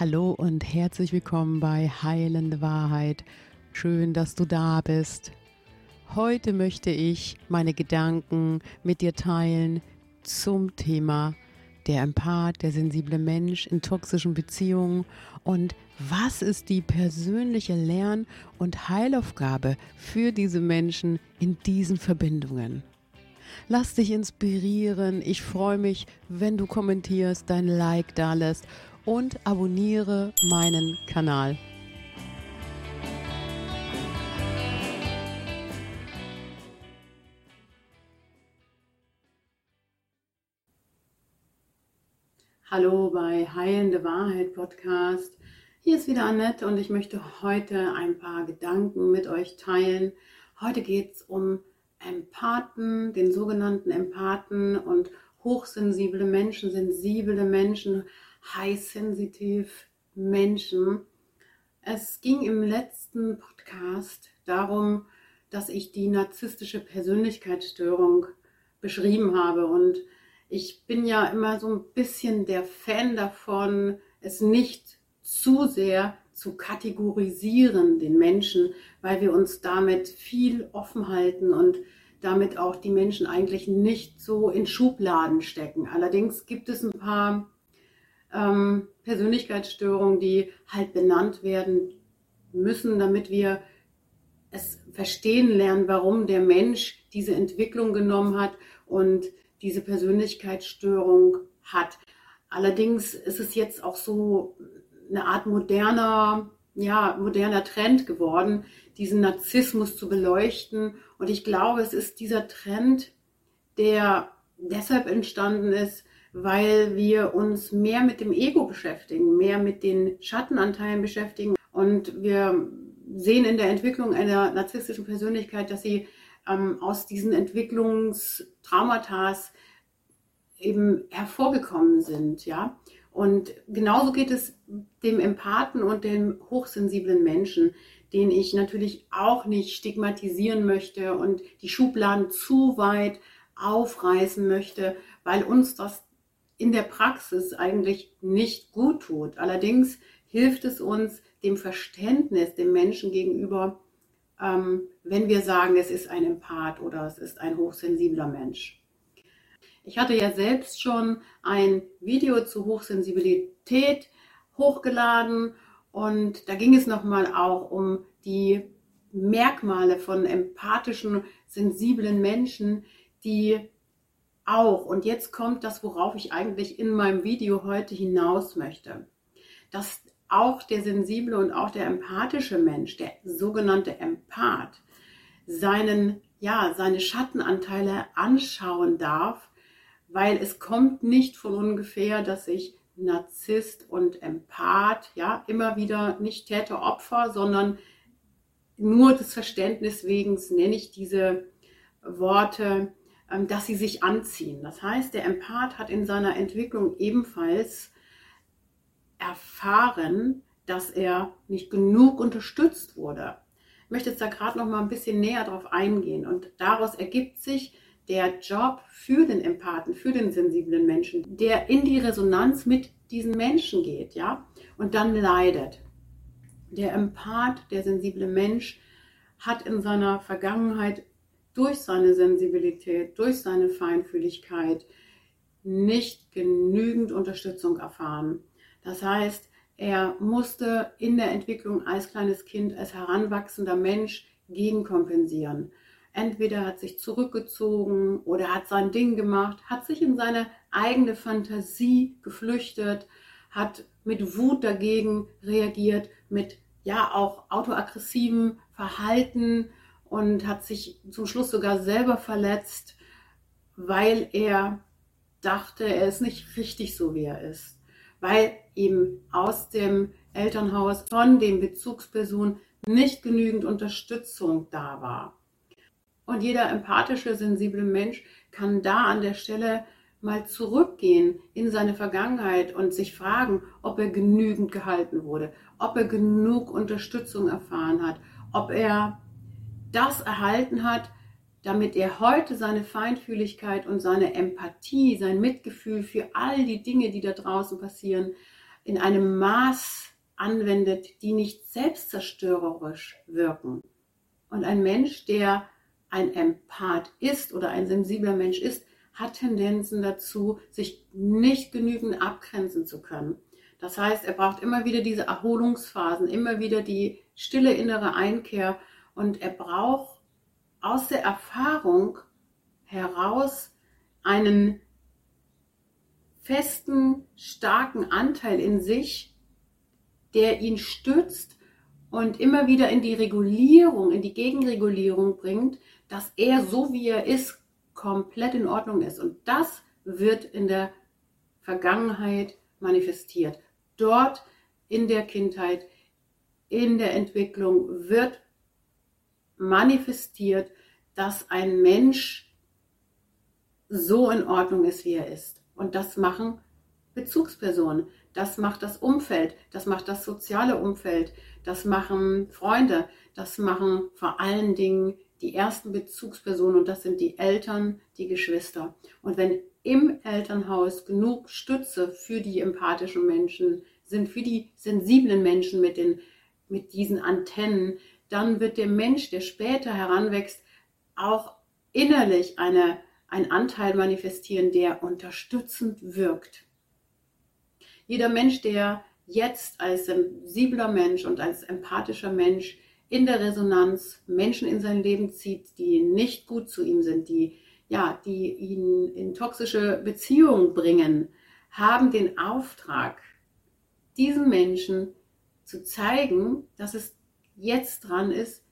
Hallo und herzlich willkommen bei Heilende Wahrheit. Schön, dass du da bist. Heute möchte ich meine Gedanken mit dir teilen zum Thema der Empath, der sensible Mensch in toxischen Beziehungen und was ist die persönliche Lern- und Heilaufgabe für diese Menschen in diesen Verbindungen. Lass dich inspirieren. Ich freue mich, wenn du kommentierst, dein Like da lässt und abonniere meinen Kanal. Hallo bei Heilende Wahrheit Podcast. Hier ist wieder Annette und ich möchte heute ein paar Gedanken mit euch teilen. Heute geht es um Empathen, den sogenannten Empathen und hochsensible Menschen, sensible Menschen, high-sensitive Menschen. Es ging im letzten Podcast darum, dass ich die narzisstische Persönlichkeitsstörung beschrieben habe. Und ich bin ja immer so ein bisschen der Fan davon, es nicht zu sehr zu kategorisieren, den Menschen, weil wir uns damit viel offen halten und damit auch die Menschen eigentlich nicht so in Schubladen stecken. Allerdings gibt es ein paar ähm, Persönlichkeitsstörungen, die halt benannt werden müssen, damit wir es verstehen lernen, warum der Mensch diese Entwicklung genommen hat und diese Persönlichkeitsstörung hat. Allerdings ist es jetzt auch so eine Art moderner, ja, moderner Trend geworden, diesen Narzissmus zu beleuchten. Und ich glaube, es ist dieser Trend, der deshalb entstanden ist, weil wir uns mehr mit dem Ego beschäftigen, mehr mit den Schattenanteilen beschäftigen. Und wir sehen in der Entwicklung einer narzisstischen Persönlichkeit, dass sie ähm, aus diesen Entwicklungstraumata eben hervorgekommen sind, ja. Und genauso geht es dem Empathen und dem hochsensiblen Menschen, den ich natürlich auch nicht stigmatisieren möchte und die Schubladen zu weit aufreißen möchte, weil uns das in der Praxis eigentlich nicht gut tut. Allerdings hilft es uns dem Verständnis dem Menschen gegenüber, ähm, wenn wir sagen, es ist ein Empath oder es ist ein hochsensibler Mensch. Ich hatte ja selbst schon ein Video zu Hochsensibilität hochgeladen und da ging es nochmal auch um die Merkmale von empathischen, sensiblen Menschen, die auch, und jetzt kommt das, worauf ich eigentlich in meinem Video heute hinaus möchte, dass auch der sensible und auch der empathische Mensch, der sogenannte Empath, seinen, ja, seine Schattenanteile anschauen darf, weil es kommt nicht von ungefähr, dass sich Narzisst und Empath, ja, immer wieder nicht Täter-Opfer, sondern nur des Verständnis wegen nenne ich diese Worte, dass sie sich anziehen. Das heißt, der Empath hat in seiner Entwicklung ebenfalls erfahren, dass er nicht genug unterstützt wurde. Ich möchte jetzt da gerade noch mal ein bisschen näher drauf eingehen und daraus ergibt sich der Job für den Empathen, für den sensiblen Menschen, der in die Resonanz mit diesen Menschen geht, ja, und dann leidet. Der Empath, der sensible Mensch, hat in seiner Vergangenheit durch seine Sensibilität, durch seine Feinfühligkeit nicht genügend Unterstützung erfahren. Das heißt, er musste in der Entwicklung als kleines Kind, als heranwachsender Mensch gegenkompensieren. Entweder hat sich zurückgezogen oder hat sein Ding gemacht, hat sich in seine eigene Fantasie geflüchtet, hat mit Wut dagegen reagiert, mit ja auch autoaggressivem Verhalten und hat sich zum Schluss sogar selber verletzt, weil er dachte, er ist nicht richtig so, wie er ist. Weil eben aus dem Elternhaus von den Bezugspersonen nicht genügend Unterstützung da war. Und jeder empathische, sensible Mensch kann da an der Stelle mal zurückgehen in seine Vergangenheit und sich fragen, ob er genügend gehalten wurde, ob er genug Unterstützung erfahren hat, ob er das erhalten hat, damit er heute seine Feinfühligkeit und seine Empathie, sein Mitgefühl für all die Dinge, die da draußen passieren, in einem Maß anwendet, die nicht selbstzerstörerisch wirken. Und ein Mensch, der ein Empath ist oder ein sensibler Mensch ist, hat Tendenzen dazu, sich nicht genügend abgrenzen zu können. Das heißt, er braucht immer wieder diese Erholungsphasen, immer wieder die stille innere Einkehr und er braucht aus der Erfahrung heraus einen festen, starken Anteil in sich, der ihn stützt und immer wieder in die Regulierung, in die Gegenregulierung bringt, dass er so wie er ist, komplett in Ordnung ist. Und das wird in der Vergangenheit manifestiert. Dort in der Kindheit, in der Entwicklung wird manifestiert, dass ein Mensch so in Ordnung ist, wie er ist. Und das machen Bezugspersonen, das macht das Umfeld, das macht das soziale Umfeld, das machen Freunde, das machen vor allen Dingen die ersten Bezugspersonen. Und das sind die Eltern, die Geschwister. Und wenn im Elternhaus genug Stütze für die empathischen Menschen sind, für die sensiblen Menschen mit, den, mit diesen Antennen, dann wird der Mensch, der später heranwächst, auch innerlich eine, einen Anteil manifestieren, der unterstützend wirkt. Jeder Mensch, der jetzt als sensibler Mensch und als empathischer Mensch in der Resonanz Menschen in sein Leben zieht, die nicht gut zu ihm sind, die, ja, die ihn in toxische Beziehungen bringen, haben den Auftrag, diesen Menschen zu zeigen, dass es jetzt dran ist,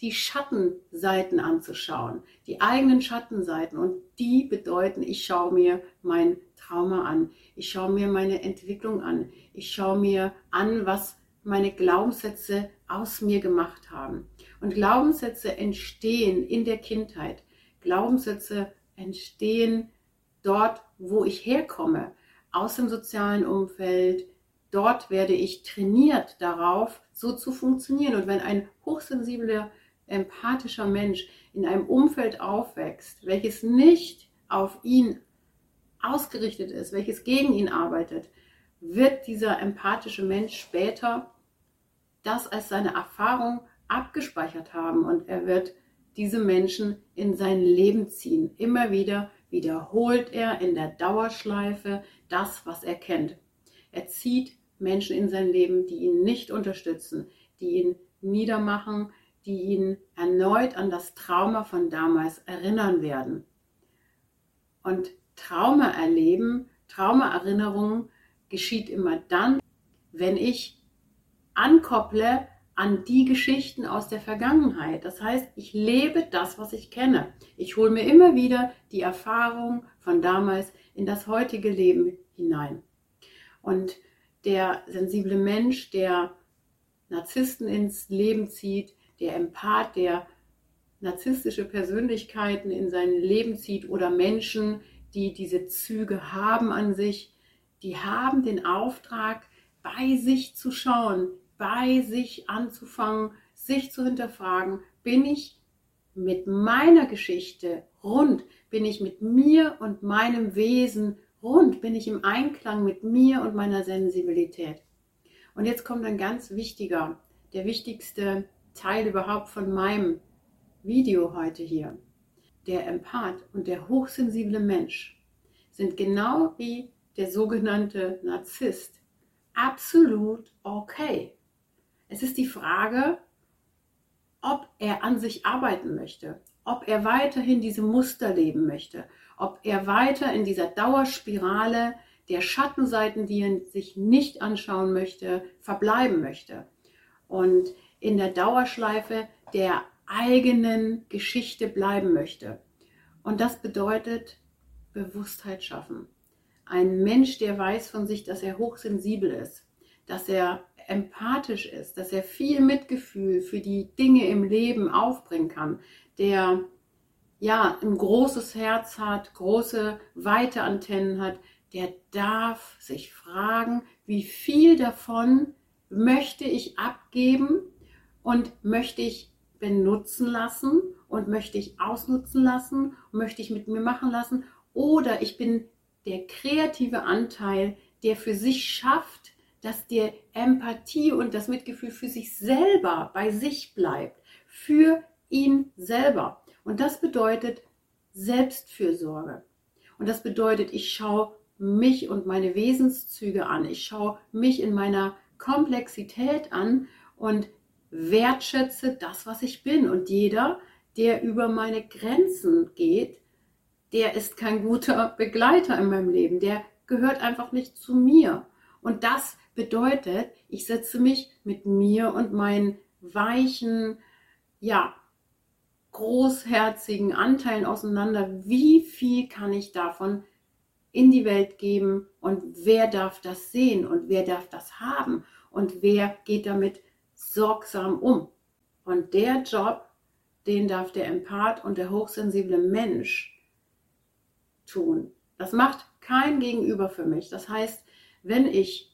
die Schattenseiten anzuschauen, die eigenen Schattenseiten. Und die bedeuten, ich schaue mir mein Trauma an, ich schaue mir meine Entwicklung an, ich schaue mir an, was meine Glaubenssätze aus mir gemacht haben. Und Glaubenssätze entstehen in der Kindheit. Glaubenssätze entstehen dort, wo ich herkomme, aus dem sozialen Umfeld. Dort werde ich trainiert darauf, so zu funktionieren. Und wenn ein hochsensibler, empathischer Mensch in einem Umfeld aufwächst, welches nicht auf ihn ausgerichtet ist, welches gegen ihn arbeitet, wird dieser empathische Mensch später das als seine Erfahrung abgespeichert haben und er wird diese Menschen in sein Leben ziehen. Immer wieder wiederholt er in der Dauerschleife das, was er kennt. Er zieht Menschen in sein Leben, die ihn nicht unterstützen, die ihn niedermachen, die ihn erneut an das Trauma von damals erinnern werden. Und Trauma erleben, Traumaerinnerungen geschieht immer dann, wenn ich ankopple an die Geschichten aus der Vergangenheit. Das heißt, ich lebe das, was ich kenne. Ich hole mir immer wieder die Erfahrung von damals in das heutige Leben hinein. Und der sensible Mensch, der Narzissten ins Leben zieht, der Empath, der narzisstische Persönlichkeiten in sein Leben zieht oder Menschen, die diese Züge haben an sich, die haben den Auftrag, bei sich zu schauen, bei sich anzufangen, sich zu hinterfragen, bin ich mit meiner Geschichte rund, bin ich mit mir und meinem Wesen rund, bin ich im Einklang mit mir und meiner Sensibilität. Und jetzt kommt ein ganz wichtiger, der wichtigste Teil überhaupt von meinem Video heute hier. Der Empath und der hochsensible Mensch sind genau wie der sogenannte Narzisst absolut okay. Es ist die Frage, ob er an sich arbeiten möchte, ob er weiterhin diese Muster leben möchte, ob er weiter in dieser Dauerspirale der Schattenseiten, die er sich nicht anschauen möchte, verbleiben möchte. Und in der Dauerschleife der eigenen Geschichte bleiben möchte. Und das bedeutet Bewusstheit schaffen. Ein Mensch, der weiß von sich, dass er hochsensibel ist, dass er empathisch ist, dass er viel Mitgefühl für die Dinge im Leben aufbringen kann, der ja ein großes Herz hat, große weite Antennen hat, der darf sich fragen, wie viel davon möchte ich abgeben und möchte ich benutzen lassen und möchte ich ausnutzen lassen möchte ich mit mir machen lassen oder ich bin der kreative Anteil, der für sich schafft, dass die Empathie und das Mitgefühl für sich selber bei sich bleibt, für ihn selber. Und das bedeutet Selbstfürsorge. Und das bedeutet, ich schaue mich und meine Wesenszüge an. Ich schaue mich in meiner Komplexität an und wertschätze das, was ich bin. Und jeder, der über meine Grenzen geht, der ist kein guter Begleiter in meinem Leben. Der gehört einfach nicht zu mir. Und das bedeutet, ich setze mich mit mir und meinen weichen, ja, großherzigen Anteilen auseinander. Wie viel kann ich davon in die Welt geben und wer darf das sehen und wer darf das haben und wer geht damit sorgsam um. Und der Job, den darf der Empath und der hochsensible Mensch tun. Das macht kein Gegenüber für mich. Das heißt, wenn ich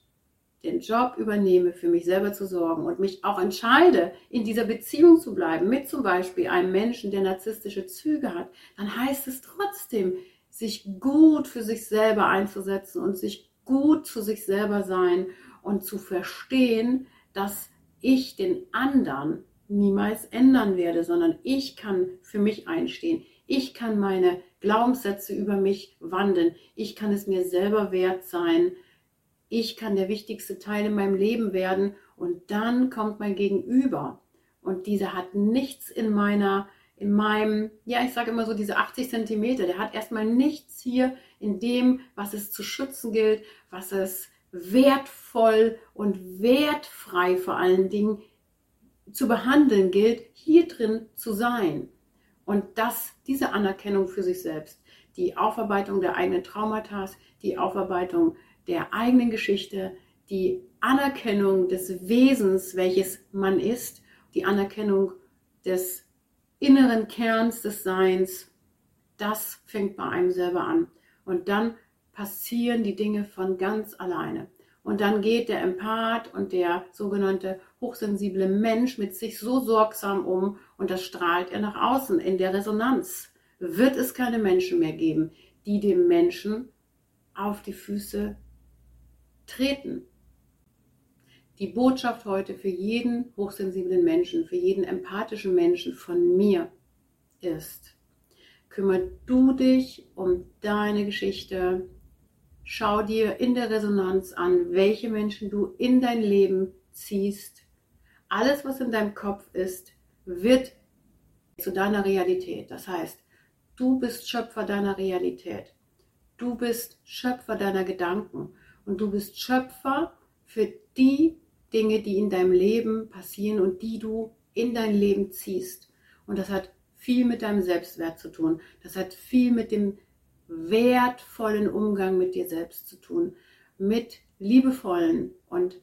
den Job übernehme, für mich selber zu sorgen und mich auch entscheide, in dieser Beziehung zu bleiben, mit zum Beispiel einem Menschen, der narzisstische Züge hat, dann heißt es trotzdem, sich gut für sich selber einzusetzen und sich gut zu sich selber sein und zu verstehen, dass ich den anderen niemals ändern werde, sondern ich kann für mich einstehen. Ich kann meine Glaubenssätze über mich wandeln. Ich kann es mir selber wert sein. Ich kann der wichtigste Teil in meinem Leben werden. Und dann kommt mein Gegenüber. Und dieser hat nichts in meiner in meinem, ja, ich sage immer so diese 80 Zentimeter, der hat erstmal nichts hier in dem, was es zu schützen gilt, was es wertvoll und wertfrei vor allen Dingen zu behandeln gilt, hier drin zu sein. Und das, diese Anerkennung für sich selbst, die Aufarbeitung der eigenen Traumata, die Aufarbeitung der eigenen Geschichte, die Anerkennung des Wesens, welches man ist, die Anerkennung des inneren Kerns des Seins, das fängt bei einem selber an. Und dann passieren die Dinge von ganz alleine. Und dann geht der Empath und der sogenannte hochsensible Mensch mit sich so sorgsam um und das strahlt er nach außen in der Resonanz. Wird es keine Menschen mehr geben, die dem Menschen auf die Füße treten. Die Botschaft heute für jeden hochsensiblen Menschen, für jeden empathischen Menschen von mir ist, kümmere du dich um deine Geschichte, schau dir in der Resonanz an, welche Menschen du in dein Leben ziehst. Alles, was in deinem Kopf ist, wird zu deiner Realität. Das heißt, du bist Schöpfer deiner Realität. Du bist Schöpfer deiner Gedanken und du bist Schöpfer für die Dinge, die in deinem Leben passieren und die du in dein Leben ziehst. Und das hat viel mit deinem Selbstwert zu tun. Das hat viel mit dem wertvollen Umgang mit dir selbst zu tun. Mit liebevollen und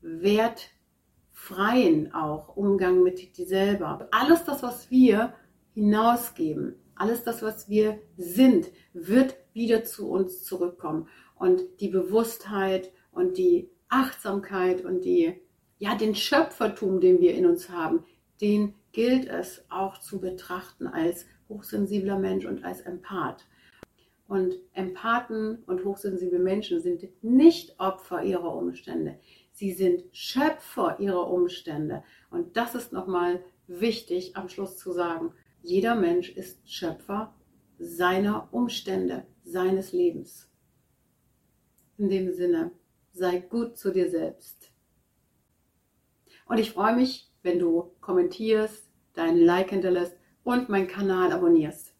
wertfreien auch Umgang mit dir selber. Alles das, was wir hinausgeben, alles das, was wir sind, wird wieder zu uns zurückkommen. Und die Bewusstheit und die Achtsamkeit und die, ja, den Schöpfertum, den wir in uns haben, den gilt es auch zu betrachten als hochsensibler Mensch und als Empath. Und Empathen und hochsensible Menschen sind nicht Opfer ihrer Umstände. Sie sind Schöpfer ihrer Umstände. Und das ist nochmal wichtig am Schluss zu sagen. Jeder Mensch ist Schöpfer seiner Umstände, seines Lebens. In dem Sinne, sei gut zu dir selbst. Und ich freue mich, wenn du kommentierst, dein Like hinterlässt und meinen Kanal abonnierst.